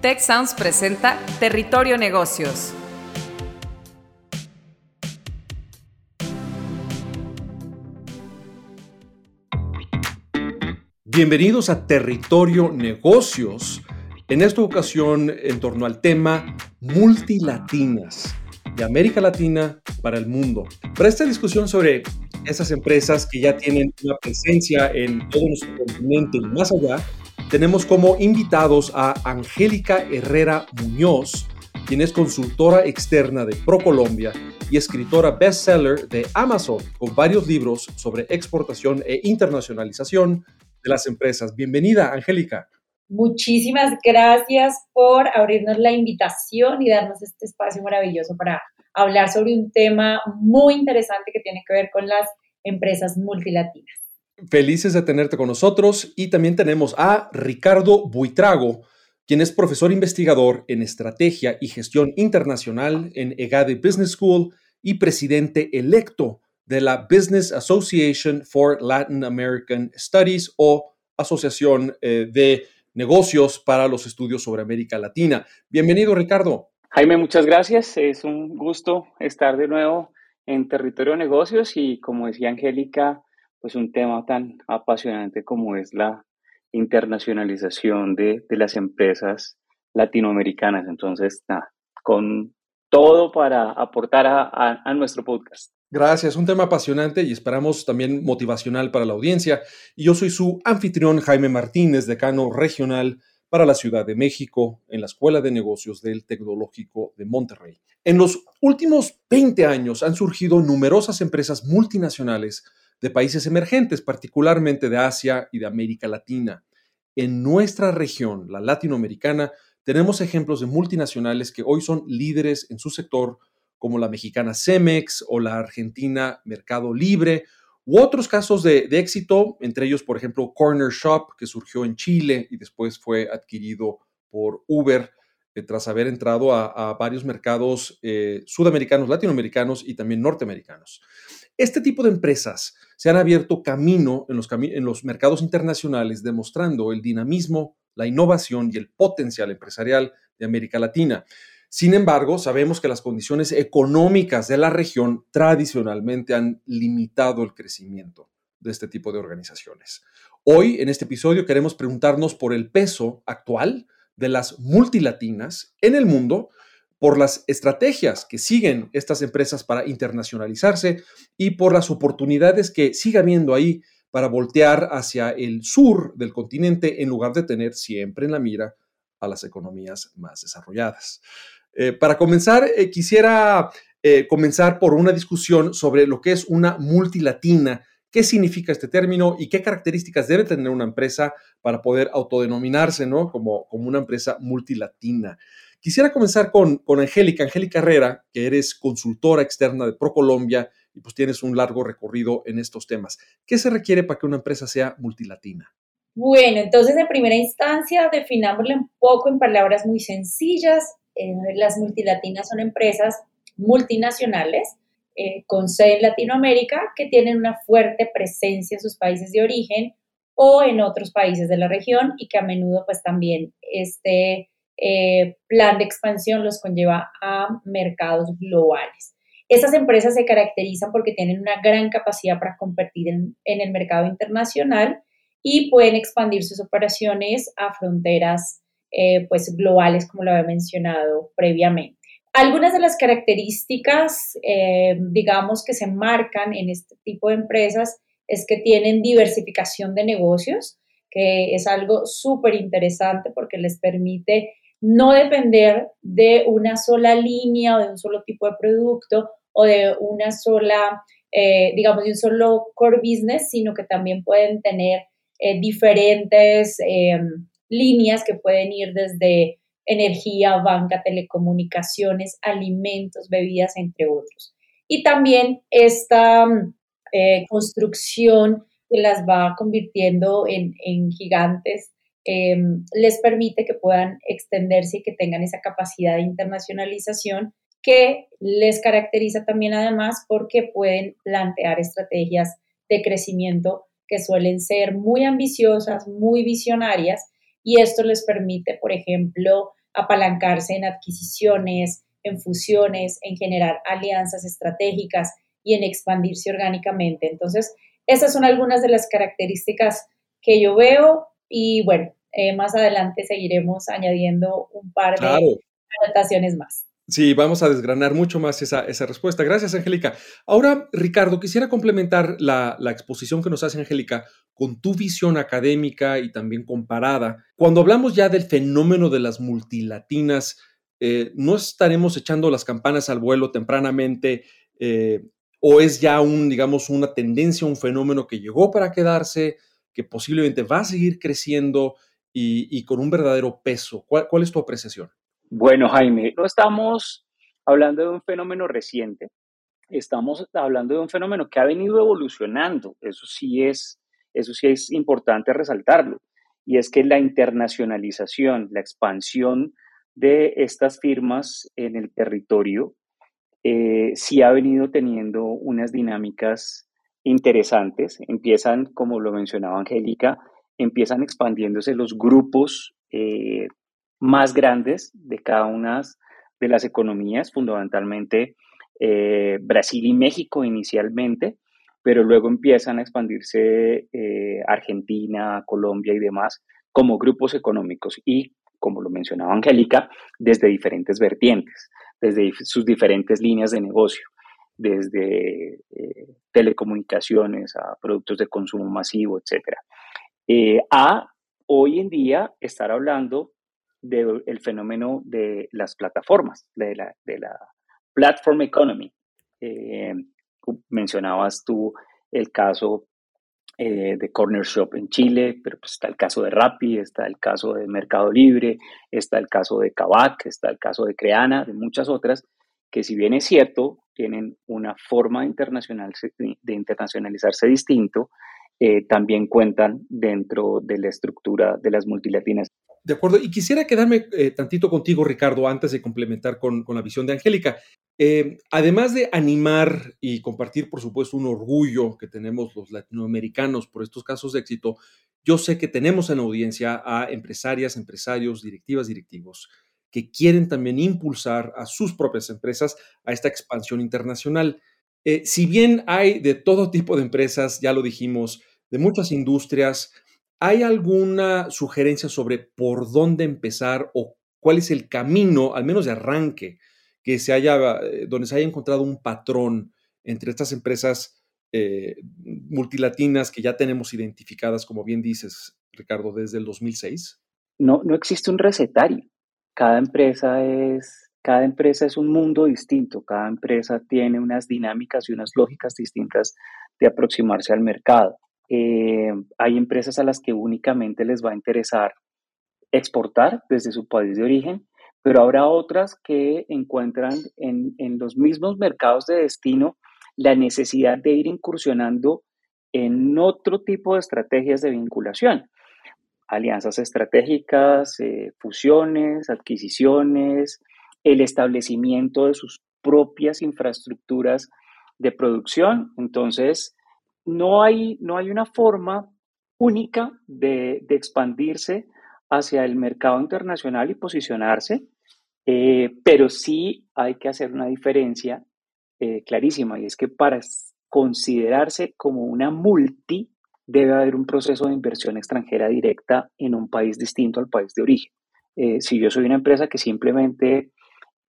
Tech Sounds presenta Territorio Negocios. Bienvenidos a Territorio Negocios. En esta ocasión en torno al tema multilatinas de América Latina para el mundo. Para esta discusión sobre esas empresas que ya tienen una presencia en todo nuestro continente y más allá, tenemos como invitados a Angélica Herrera Muñoz, quien es consultora externa de ProColombia y escritora bestseller de Amazon, con varios libros sobre exportación e internacionalización de las empresas. Bienvenida, Angélica. Muchísimas gracias por abrirnos la invitación y darnos este espacio maravilloso para hablar sobre un tema muy interesante que tiene que ver con las empresas multilatinas. Felices de tenerte con nosotros y también tenemos a Ricardo Buitrago, quien es profesor investigador en estrategia y gestión internacional en EGADE Business School y presidente electo de la Business Association for Latin American Studies o Asociación eh, de Negocios para los Estudios sobre América Latina. Bienvenido, Ricardo. Jaime, muchas gracias. Es un gusto estar de nuevo en territorio negocios y como decía Angélica, pues un tema tan apasionante como es la internacionalización de, las empresas latinoamericanas. Entonces, nada, con todo para aportar a, a, nuestro podcast. Gracias, un tema apasionante y esperamos también motivacional para la audiencia. Y yo soy su anfitrión Jaime Martínez, decano regional para la Ciudad de México en la Escuela de Negocios del Tecnológico de Monterrey. En los últimos 20 años han surgido numerosas empresas multinacionales de países emergentes, particularmente de Asia y de América Latina. En nuestra región, la latinoamericana, tenemos ejemplos de multinacionales que hoy son líderes en su sector, como la mexicana Cemex o la argentina Mercado Libre, u otros casos de, éxito, entre ellos, por ejemplo, Corner Shop, que surgió en Chile y después fue adquirido por Uber eh, tras haber entrado a, varios mercados eh, sudamericanos, latinoamericanos y también norteamericanos. Este tipo de empresas se han abierto camino en los, mercados internacionales, demostrando el dinamismo, la innovación y el potencial empresarial de América Latina. Sin embargo, sabemos que las condiciones económicas de la región tradicionalmente han limitado el crecimiento de este tipo de organizaciones. Hoy, en este episodio, queremos preguntarnos por el peso actual de las multilatinas en el mundo por las estrategias que siguen estas empresas para internacionalizarse y por las oportunidades que sigue habiendo ahí para voltear hacia el sur del continente en lugar de tener siempre en la mira a las economías más desarrolladas. Eh, para comenzar, eh, quisiera eh, comenzar por una discusión sobre lo que es una multilatina, qué significa este término y qué características debe tener una empresa para poder autodenominarse ¿no? como, como una empresa multilatina. Quisiera comenzar con, con Angélica, Angélica Herrera, que eres consultora externa de ProColombia y pues tienes un largo recorrido en estos temas. ¿Qué se requiere para que una empresa sea multilatina? Bueno, entonces en primera instancia definámosle un poco en palabras muy sencillas. Eh, las multilatinas son empresas multinacionales eh, con sede en Latinoamérica que tienen una fuerte presencia en sus países de origen o en otros países de la región y que a menudo pues también este, eh, plan de expansión los conlleva a mercados globales. Estas empresas se caracterizan porque tienen una gran capacidad para competir en, el mercado internacional y pueden expandir sus operaciones a fronteras eh, pues globales, como lo había mencionado previamente. Algunas de las características, eh, digamos, que se marcan en este tipo de empresas es que tienen diversificación de negocios, que es algo súper interesante porque les permite no depender de una sola línea o de un solo tipo de producto o de una sola, eh, digamos, de un solo core business, sino que también pueden tener eh, diferentes em, líneas que pueden ir desde energía, banca, telecomunicaciones, alimentos, bebidas, entre otros. Y también esta eh, construcción que las va convirtiendo en, en gigantes Em, les permite que puedan extenderse y que tengan esa capacidad de internacionalización que les caracteriza también además porque pueden plantear estrategias de crecimiento que suelen ser muy ambiciosas, muy visionarias y esto les permite, por ejemplo, apalancarse en adquisiciones, en fusiones, en generar alianzas estratégicas y en expandirse orgánicamente. Entonces, esas son algunas de las características que yo veo y bueno, eh, más adelante seguiremos añadiendo un par de anotaciones más. Sí, vamos a desgranar mucho más esa, respuesta. Gracias, Angélica. Ahora, Ricardo, quisiera complementar la, exposición que nos hace Angélica con tu visión académica y también comparada. Cuando hablamos ya del fenómeno de las multilatinas, eh, ¿no estaremos echando las campanas al vuelo tempranamente eh, o es ya un, digamos, una tendencia, un fenómeno que llegó para quedarse, que posiblemente va a seguir creciendo y, con un verdadero peso? ¿Cuál es tu apreciación? Bueno, Jaime, no estamos hablando de un fenómeno reciente, estamos hablando de un fenómeno que ha venido evolucionando, eso sí es, eso sí es importante resaltarlo, y es que la internacionalización, la expansión de estas firmas en el territorio, eh, sí ha venido teniendo unas dinámicas interesantes, empiezan, como lo mencionaba Angélica, empiezan expandiéndose los grupos eh, más grandes de cada una de las economías, fundamentalmente eh, Brasil y México inicialmente, pero luego empiezan a expandirse eh, Argentina, Colombia y demás como grupos económicos y, como lo mencionaba Angélica, desde diferentes vertientes, desde sus diferentes líneas de negocio, desde telecomunicaciones a productos de consumo masivo, etc. a hoy en día estar hablando del fenómeno de las plataformas, de la, de la platform economy. Eh, mencionabas tú el caso eh, de Corner Shop en Chile, pero pues está el caso de Rappi, está el caso de Mercado Libre, está el caso de Kavak, está el caso de Creana, de muchas otras, que si bien es cierto, tienen una forma internacional, de internacionalizarse distinto, eh, también cuentan dentro de la estructura de las multilatinas. De acuerdo, y quisiera quedarme eh, tantito contigo, Ricardo, antes de complementar con, la visión de Angélica. Eh, además de animar y compartir, por supuesto, un orgullo que tenemos los latinoamericanos por estos casos de éxito, yo sé que tenemos en audiencia a empresarias, empresarios, directivas, directivos que quieren también impulsar a sus propias empresas a esta expansión internacional. Eh, si bien hay de todo tipo de empresas, ya lo dijimos, de muchas industrias, ¿hay alguna sugerencia sobre por dónde empezar o cuál es el camino, al menos de arranque, que se haya, eh, donde se haya encontrado un patrón entre estas empresas eh, multilatinas que ya tenemos identificadas, como bien dices, Ricardo, desde el 2006? No, no existe un recetario. Cada empresa es cada empresa es un mundo distinto, cada empresa tiene unas dinámicas y unas lógicas distintas de aproximarse al mercado. Eh, hay empresas a las que únicamente les va a interesar exportar desde su país de origen, pero habrá otras que encuentran en, en los mismos mercados de destino la necesidad de ir incursionando en otro tipo de estrategias de vinculación alianzas estratégicas, eh, fusiones, adquisiciones, el establecimiento de sus propias infraestructuras de producción. Entonces, no hay, no hay una forma única de, expandirse hacia el mercado internacional y posicionarse, eh, pero sí hay que hacer una diferencia eh, clarísima y es que para considerarse como una multi debe haber un proceso de inversión extranjera directa en un país distinto al país de origen. Eh, si yo soy una empresa que simplemente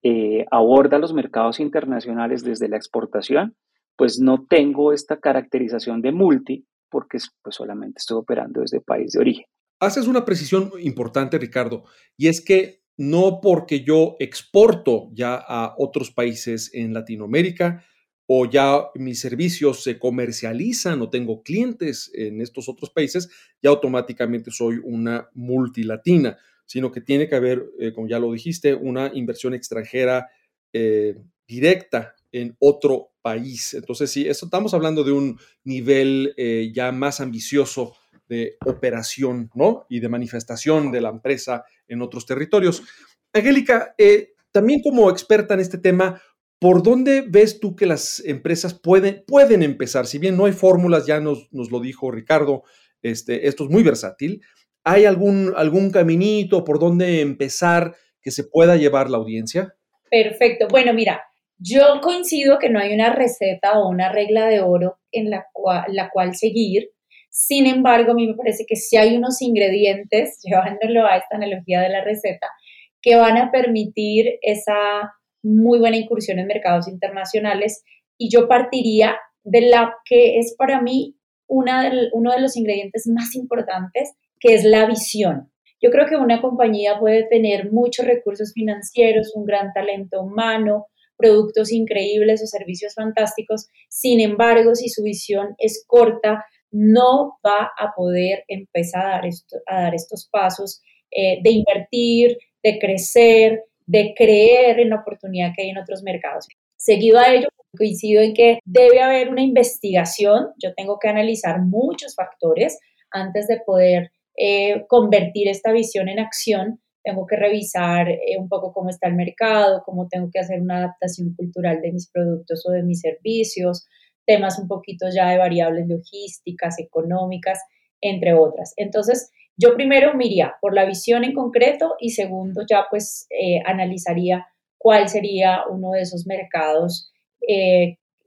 eh, aborda los mercados internacionales desde la exportación, pues no tengo esta caracterización de multi porque pues solamente estoy operando desde país de origen. Haces una precisión importante, Ricardo, y es que no porque yo exporto ya a otros países en Latinoamérica o ya mis servicios se comercializan o tengo clientes en estos otros países, ya automáticamente soy una multilatina sino que tiene que haber, eh, como ya lo dijiste, una inversión extranjera eh, directa en otro país. Entonces, sí, estamos hablando de un nivel eh, ya más ambicioso de operación, ¿no? Y de manifestación de la empresa en otros territorios. Angélica, también como experta en este tema, ¿por dónde ves tú que las empresas pueden, pueden empezar? Si bien no hay fórmulas, ya nos, nos lo dijo Ricardo, este, esto es muy versátil, ¿Hay algún, algún caminito por donde empezar que se pueda llevar la audiencia? Perfecto. Bueno, mira, yo coincido que no hay una receta o una regla de oro en la cual, la cual seguir. Sin embargo, a mí me parece que sí hay unos ingredientes, llevándolo a esta analogía de la receta, que van a permitir esa muy buena incursión en mercados internacionales. Y yo partiría de la que es para mí una uno de los ingredientes más importantes, que es la visión. Yo creo que una compañía puede tener muchos recursos financieros, un gran talento humano, productos increíbles o servicios fantásticos. Sin embargo, si su visión es corta, no va a poder empezar a dar, estos pasos eh, de invertir, de crecer, de creer en la oportunidad que hay en otros mercados. Seguido a ello, coincido en que debe haber una investigación. Yo tengo que analizar muchos factores antes de poder eh, convertir esta visión en acción tengo que revisar eh, un poco cómo está el mercado, cómo tengo que hacer una adaptación cultural de mis productos o de mis servicios, temas un poquito ya de variables logísticas, económicas, entre otras. Entonces, yo primero miraría por la visión en concreto y segundo ya pues eh, analizaría cuál sería uno de esos mercados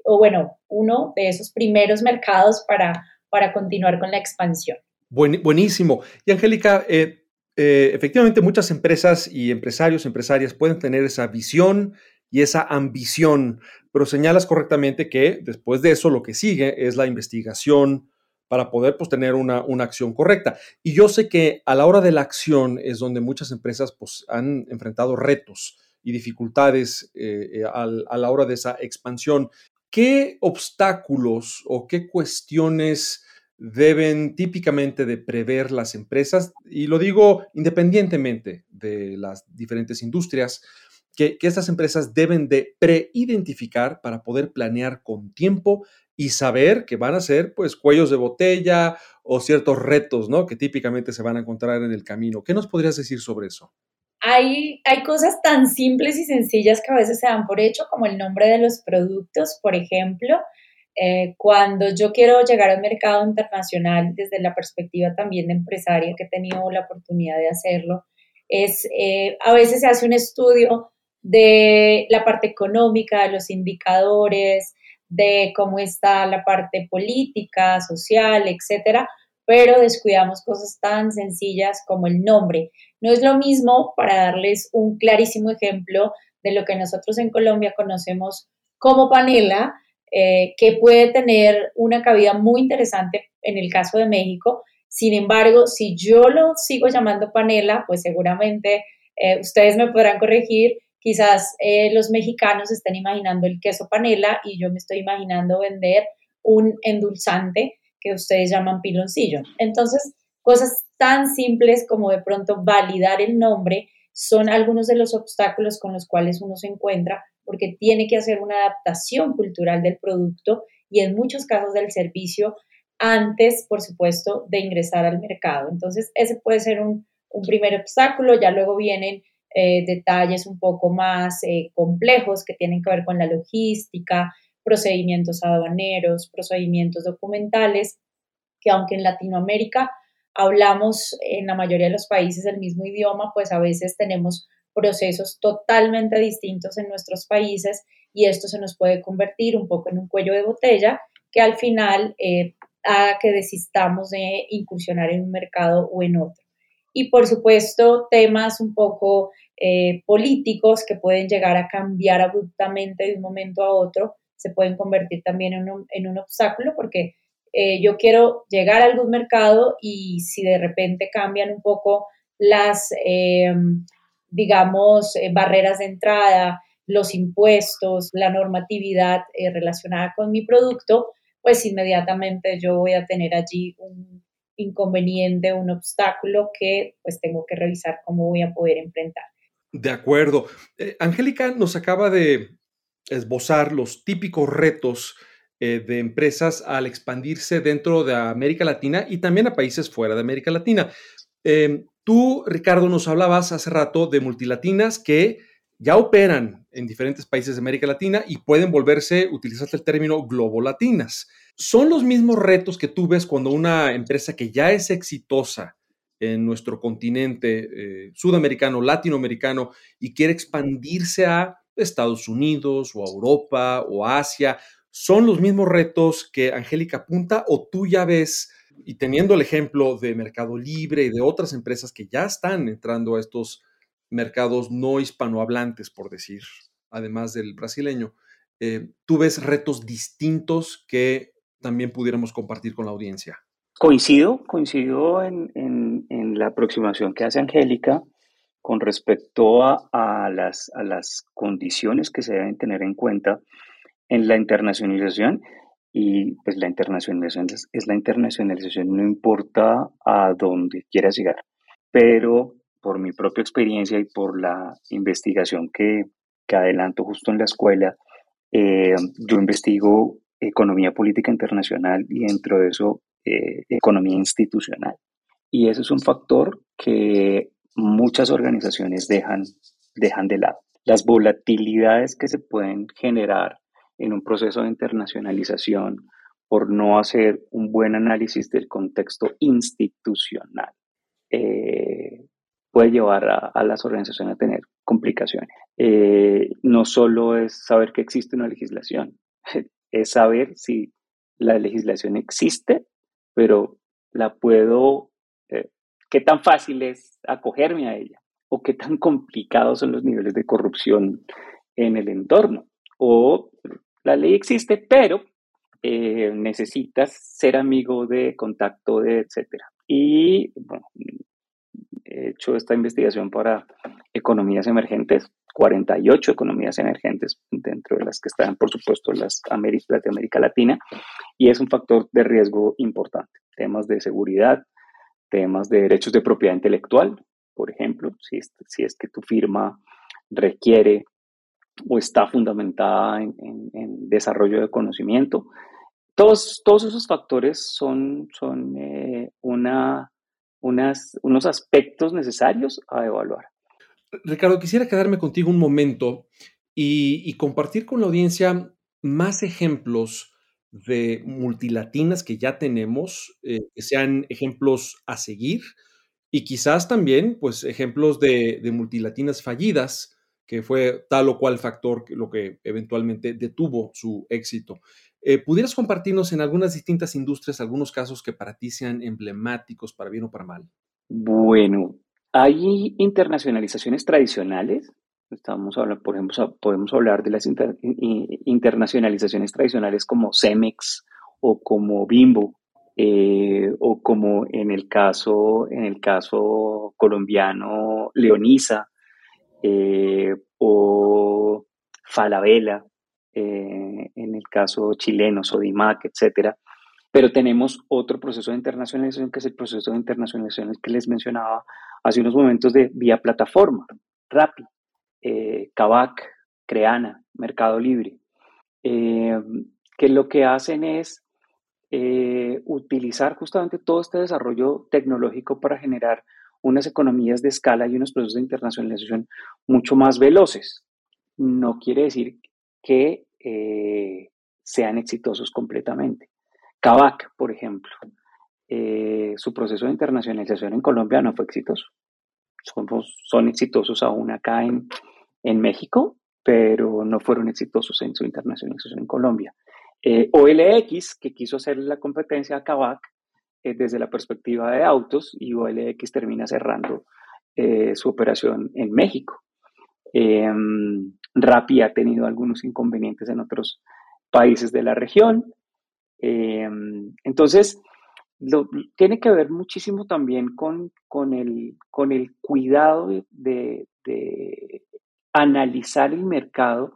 o bueno, uno de esos primeros mercados para, para continuar con la expansión. Buenísimo. Y Angélica, eh, efectivamente muchas empresas y empresarios, empresarias pueden tener esa visión y esa ambición, pero señalas correctamente que después de eso lo que sigue es la investigación para poder pues, tener una, acción correcta. Y yo sé que a la hora de la acción es donde muchas empresas pues, han enfrentado retos y dificultades eh, eh, a la hora de esa expansión. ¿Qué obstáculos o qué cuestiones deben típicamente de prever las empresas, y lo digo independientemente de las diferentes industrias, que, estas empresas deben de preidentificar para poder planear con tiempo y saber que van a ser pues cuellos de botella o ciertos retos, ¿no? Que típicamente se van a encontrar en el camino. ¿Qué nos podrías decir sobre eso? Hay, hay cosas tan simples y sencillas que a veces se dan por hecho, como el nombre de los productos, por ejemplo. Eh, cuando yo quiero llegar al mercado internacional desde la perspectiva también de empresaria, que he tenido la oportunidad de hacerlo, es eh, a veces se hace un estudio de la parte económica, de los indicadores, de cómo está la parte política, social, etcétera, pero descuidamos cosas tan sencillas como el nombre. No es lo mismo, para darles un clarísimo ejemplo de lo que nosotros en Colombia conocemos como panela, eh, que puede tener una cabida muy interesante en el caso de México. Sin embargo, si yo lo sigo llamando panela, pues seguramente eh, ustedes me podrán corregir. Quizás eh, los mexicanos estén imaginando el queso panela y yo me estoy imaginando vender un endulzante que ustedes llaman piloncillo. Entonces, cosas tan simples como de pronto validar el nombre son algunos de los obstáculos con los cuales uno se encuentra porque tiene que hacer una adaptación cultural del producto y en muchos casos del servicio antes, por supuesto, de ingresar al mercado. Entonces, ese puede ser un, primer obstáculo, ya luego vienen eh, detalles un poco más eh, complejos que tienen que ver con la logística, procedimientos aduaneros, procedimientos documentales, que aunque en Latinoamérica hablamos en la mayoría de los países el mismo idioma, pues a veces tenemos procesos totalmente distintos en nuestros países y esto se nos puede convertir un poco en un cuello de botella que al final eh, haga que desistamos de incursionar en un mercado o en otro. Y por supuesto, temas un poco eh, políticos que pueden llegar a cambiar abruptamente de un momento a otro, se pueden convertir también en un, en un obstáculo porque eh, yo quiero llegar a algún mercado y si de repente cambian un poco las digamos, eh, barreras de entrada, los impuestos, la normatividad eh, relacionada con mi producto, pues inmediatamente yo voy a tener allí un inconveniente, un obstáculo que pues tengo que revisar cómo voy a poder enfrentar. De acuerdo. Eh, Angélica nos acaba de esbozar los típicos retos de empresas al expandirse dentro de América Latina y también a países fuera de América Latina. Em, Tú, Ricardo, nos hablabas hace rato de multilatinas que ya operan en diferentes países de América Latina y pueden volverse, utilizaste el término, globolatinas. ¿Son los mismos retos que tú ves cuando una empresa que ya es exitosa en nuestro continente eh, sudamericano, latinoamericano, y quiere expandirse a Estados Unidos o a Europa o Asia. ¿Son los mismos retos que Angélica apunta o tú ya ves, y teniendo el ejemplo de Mercado Libre y de otras empresas que ya están entrando a estos mercados no hispanohablantes, por decir, además del brasileño, eh, tú ves retos distintos que también pudiéramos compartir con la audiencia? Coincido, coincido en, en, la aproximación que hace Angélica con respecto a, a, las, a las condiciones que se deben tener en cuenta en la internacionalización y pues la internacionalización es, la internacionalización, no importa a dónde quieras llegar, pero por mi propia experiencia y por la investigación que, que adelanto justo en la escuela, eh, yo investigo economía política internacional y dentro de eso eh, economía institucional. Y eso es un factor que muchas organizaciones dejan, dejan de lado. Las volatilidades que se pueden generar en un proceso de internacionalización por no hacer un buen análisis del contexto institucional eh, puede llevar a, las organizaciones a tener complicaciones. Eh, no solo es saber que existe una legislación, es saber si la legislación existe, pero la puedo, eh, qué tan fácil es acogerme a ella o qué tan complicados son los niveles de corrupción en el entorno. O la ley existe, pero eh, necesitas ser amigo de contacto de, etcétera. Y bueno, he hecho esta investigación para economías emergentes, 48 economías emergentes, dentro de las que están, por supuesto, las, de América Latina, y es un factor de riesgo importante. Temas de seguridad, temas de derechos de propiedad intelectual, por ejemplo, si es que tu firma requiere o está fundamentada en, desarrollo de conocimiento. Todos, todos esos factores son, son eh, una unos aspectos necesarios a evaluar. Ricardo, quisiera quedarme contigo un momento y, compartir con la audiencia más ejemplos de multilatinas que ya tenemos, eh, que sean ejemplos a seguir y quizás también, pues, ejemplos de, multilatinas fallidas, que fue tal o cual factor lo que eventualmente detuvo su éxito. Eh, ¿Pudieras compartirnos en algunas distintas industrias algunos casos que para ti sean emblemáticos, para bien o para mal? Bueno, hay internacionalizaciones tradicionales. Estamos hablando, por ejemplo, podemos hablar de las internacionalizaciones tradicionales como Cemex o como Bimbo, eh, o como en el caso, en el caso colombiano Leonisa eh, o Falabella, eh, en el caso chileno, Sodimac, etcétera. Pero tenemos otro proceso de internacionalización, que es el proceso de internacionalización que les mencionaba hace unos momentos de vía plataforma, Rappi, eh, Creana, Mercado Libre, eh, que lo que hacen es utilizar justamente todo este desarrollo tecnológico para generar unas economías de escala y unos procesos de internacionalización mucho más veloces. No quiere decir que eh, sean exitosos completamente. Kavak, por ejemplo, eh, su proceso de internacionalización en Colombia no fue exitoso. Son, son exitosos aún acá en, en, México, pero no fueron exitosos en su internacionalización en Colombia. Eh, OLX, que quiso hacer la competencia a Kavak desde la perspectiva de autos, y OLX termina cerrando su operación en México. Em, Rappi ha tenido algunos inconvenientes en otros países de la región. Em, entonces, tiene que ver muchísimo también con, con, el, con el cuidado de, analizar el mercado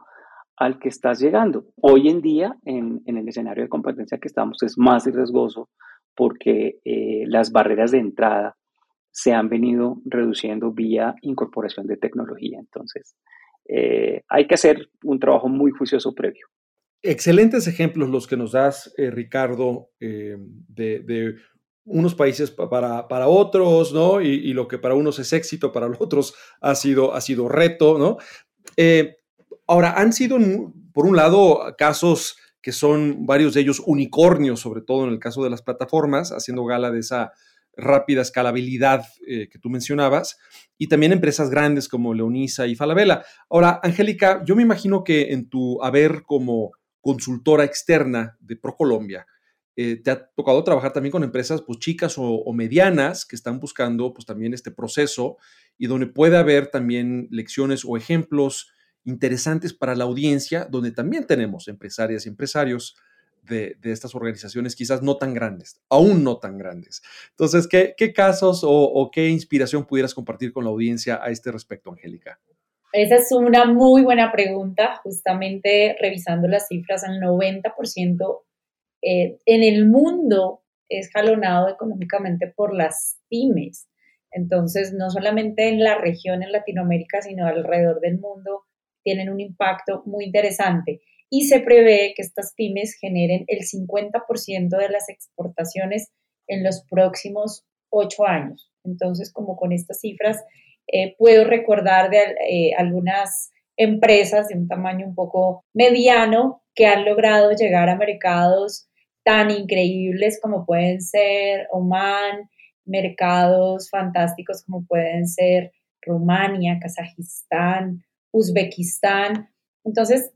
al que estás llegando. Hoy en día, en, el escenario de competencia que estamos, es más riesgoso porque eh, las barreras de entrada se han venido reduciendo vía incorporación de tecnología. Entonces, eh, hay que hacer un trabajo muy juicioso previo. Excelentes ejemplos los que nos das, eh, Ricardo, de, unos países para, para otros, ¿no? Y, lo que para unos es éxito, para los otros ha sido, ha sido reto, ¿no? ahora, han sido, por un lado, casos que son varios de ellos unicornios, sobre todo en el caso de las plataformas, haciendo gala de esa rápida escalabilidad eh, que tú mencionabas, y también empresas grandes como Leonisa y Falabella. Ahora, Angélica, yo me imagino que en tu haber como consultora externa de ProColombia, eh, te ha tocado trabajar también con empresas pues, chicas o, medianas que están buscando pues, también este proceso y donde puede haber también lecciones o ejemplos interesantes para la audiencia, donde también tenemos empresarias y empresarios de, estas organizaciones quizás no tan grandes, aún no tan grandes. Entonces, ¿qué, casos o, qué inspiración pudieras compartir con la audiencia a este respecto, Angélica? Esa es una muy buena pregunta, justamente revisando las cifras, el 90% eh, en el mundo es jalonado económicamente por las pymes. Entonces, no solamente en la región, en Latinoamérica, sino alrededor del mundo, tienen un impacto muy interesante y se prevé que estas pymes generen el 50% de las exportaciones en los próximos ocho años. Entonces, como con estas cifras, eh, puedo recordar de eh, algunas empresas de un tamaño un poco mediano que han logrado llegar a mercados tan increíbles como pueden ser Oman, mercados fantásticos como pueden ser Rumania, Kazajistán, Uzbekistán. Entonces,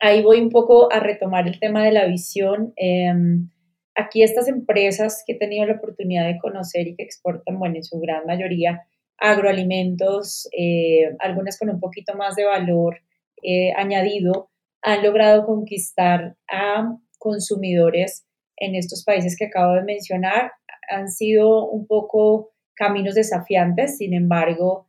ahí voy un poco a retomar el tema de la visión. Em, aquí estas empresas que he tenido la oportunidad de conocer y que exportan, bueno, en su gran mayoría, agroalimentos, eh, algunas con un poquito más de valor eh, añadido, han logrado conquistar a consumidores en estos países que acabo de mencionar. Han sido un poco caminos desafiantes, sin embargo,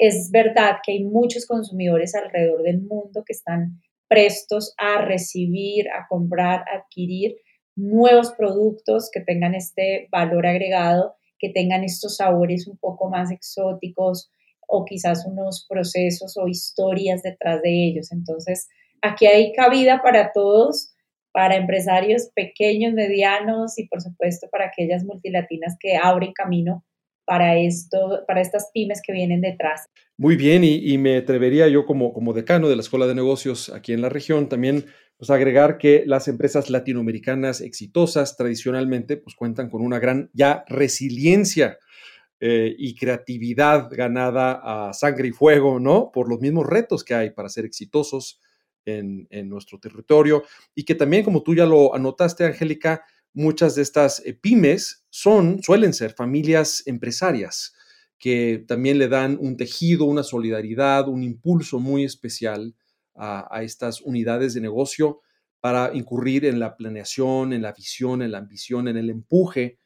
es verdad que hay muchos consumidores alrededor del mundo que están prestos a recibir, a comprar, a adquirir nuevos productos que tengan este valor agregado, que tengan estos sabores un poco más exóticos o quizás unos procesos o historias detrás de ellos. Entonces, aquí hay cabida para todos, para empresarios pequeños, medianos y por supuesto para aquellas multilatinas que abren camino para, esto, para estas pymes que vienen detrás. Muy bien, y, me atrevería yo como, decano de la Escuela de Negocios aquí en la región también pues, agregar que las empresas latinoamericanas exitosas tradicionalmente pues, cuentan con una gran ya resiliencia eh, y creatividad ganada a sangre y fuego, ¿no? Por los mismos retos que hay para ser exitosos en, en nuestro territorio y que también, como tú ya lo anotaste, Angélica, muchas de estas eh, pymes son, suelen ser familias empresarias que también le dan un tejido, una solidaridad, un impulso muy especial a, estas unidades de negocio para incurrir en la planeación, en la visión, en la ambición, en el empuje,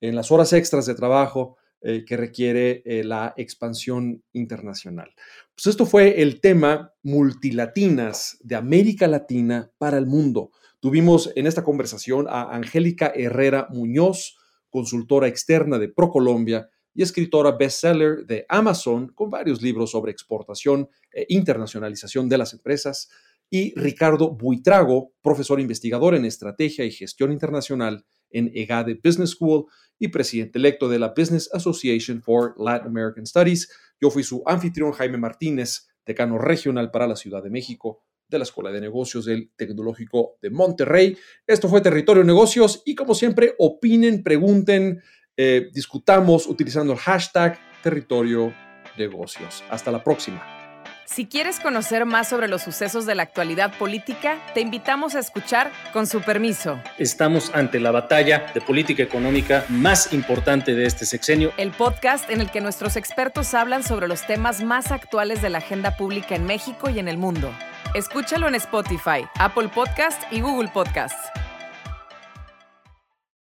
en las horas extras de trabajo eh, que requiere eh, la expansión internacional. Pues esto fue el tema multilatinas de América Latina para el mundo. Tuvimos en esta conversación a Angélica Herrera Muñoz, consultora externa de ProColombia y escritora bestseller de Amazon con varios libros sobre exportación e internacionalización de las empresas, y Ricardo Buitrago, profesor investigador en estrategia y gestión internacional en EGADE Business School y presidente electo de la Business Association for Latin American Studies. Yo fui su anfitrión Jaime Martínez, decano regional para la Ciudad de México de la Escuela de Negocios del Tecnológico de Monterrey. Esto fue Territorio Negocios y como siempre, opinen, pregunten, eh, discutamos utilizando el hashtag Territorio Negocios. Hasta la próxima. Si quieres conocer más sobre los sucesos de la actualidad política, te invitamos a escuchar Con su permiso. Estamos ante la batalla de política económica más importante de este sexenio. El podcast en el que nuestros expertos hablan sobre los temas más actuales de la agenda pública en México y en el mundo. Escúchalo en Spotify, Apple Podcast y Google Podcasts.